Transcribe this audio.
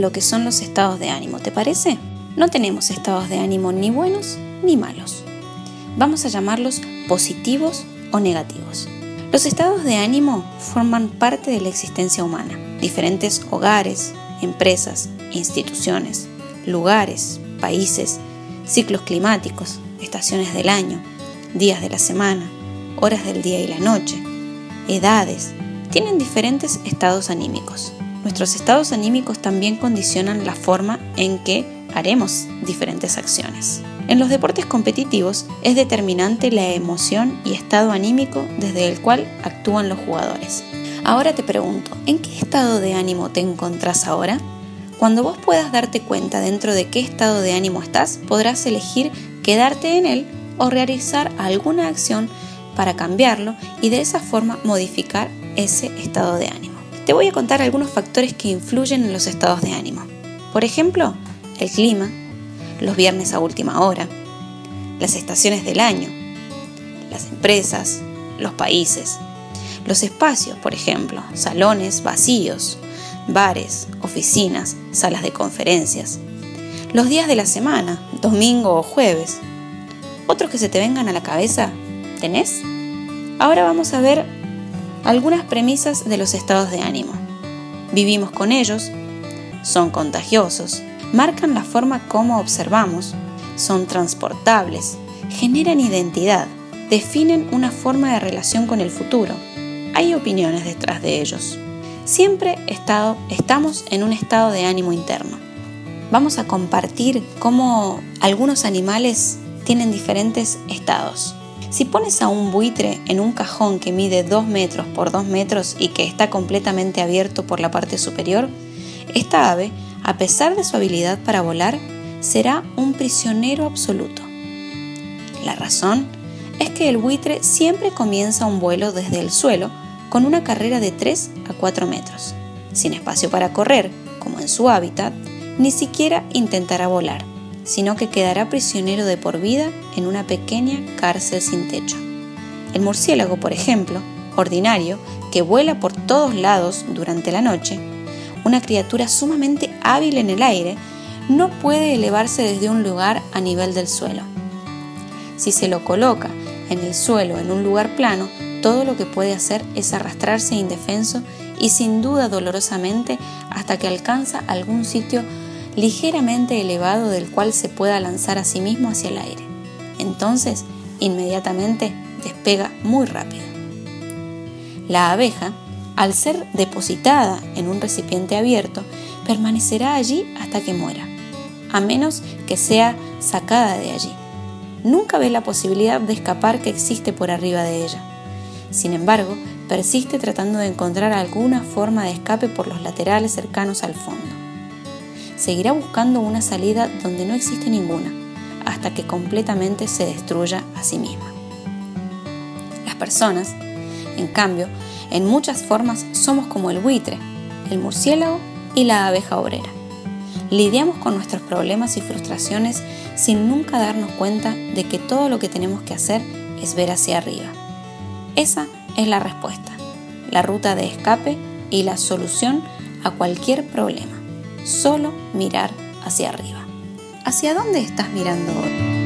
lo que son los estados de ánimo, ¿te parece? No tenemos estados de ánimo ni buenos ni malos. Vamos a llamarlos positivos o negativos. Los estados de ánimo forman parte de la existencia humana. Diferentes hogares, empresas, instituciones, lugares, países, ciclos climáticos, estaciones del año, días de la semana, horas del día y la noche, edades, tienen diferentes estados anímicos. Nuestros estados anímicos también condicionan la forma en que haremos diferentes acciones. En los deportes competitivos es determinante la emoción y estado anímico desde el cual actúan los jugadores. Ahora te pregunto, ¿en qué estado de ánimo te encontrás ahora? Cuando vos puedas darte cuenta dentro de qué estado de ánimo estás, podrás elegir quedarte en él o realizar alguna acción para cambiarlo y de esa forma modificar ese estado de ánimo. Te voy a contar algunos factores que influyen en los estados de ánimo. Por ejemplo, el clima, los viernes a última hora, las estaciones del año, las empresas, los países, los espacios, por ejemplo, salones vacíos, bares, oficinas, salas de conferencias, los días de la semana, domingo o jueves. Otros que se te vengan a la cabeza, ¿tenés? Ahora vamos a ver algunas premisas de los estados de ánimo. Vivimos con ellos, son contagiosos, marcan la forma como observamos, son transportables, generan identidad, definen una forma de relación con el futuro. Hay opiniones detrás de ellos. Siempre estamos en un estado de ánimo interno. Vamos a compartir cómo algunos animales tienen diferentes estados. Si pones a un buitre en un cajón que mide 2 metros por 2 metros y que está completamente abierto por la parte superior, esta ave a pesar de su habilidad para volar, será un prisionero absoluto. La razón es que el buitre siempre comienza un vuelo desde el suelo con una carrera de 3 a 4 metros. Sin espacio para correr, como en su hábitat, ni siquiera intentará volar, sino que quedará prisionero de por vida en una pequeña cárcel sin techo. El murciélago, por ejemplo, ordinario, que vuela por todos lados durante la noche, una criatura sumamente hábil en el aire, no puede elevarse desde un lugar a nivel del suelo. Si se lo coloca en el suelo, en un lugar plano, todo lo que puede hacer es arrastrarse indefenso y sin duda dolorosamente hasta que alcanza algún sitio ligeramente elevado del cual se pueda lanzar a sí mismo hacia el aire. Entonces, inmediatamente despega muy rápido. La abeja al ser depositada en un recipiente abierto, permanecerá allí hasta que muera, a menos que sea sacada de allí. Nunca ve la posibilidad de escapar que existe por arriba de ella. Sin embargo, persiste tratando de encontrar alguna forma de escape por los laterales cercanos al fondo. Seguirá buscando una salida donde no existe ninguna, hasta que completamente se destruya a sí misma. Las personas, en cambio, en muchas formas somos como el buitre, el murciélago y la abeja obrera. Lidiamos con nuestros problemas y frustraciones sin nunca darnos cuenta de que todo lo que tenemos que hacer es ver hacia arriba. Esa es la respuesta, la ruta de escape y la solución a cualquier problema. Solo mirar hacia arriba. ¿Hacia dónde estás mirando hoy?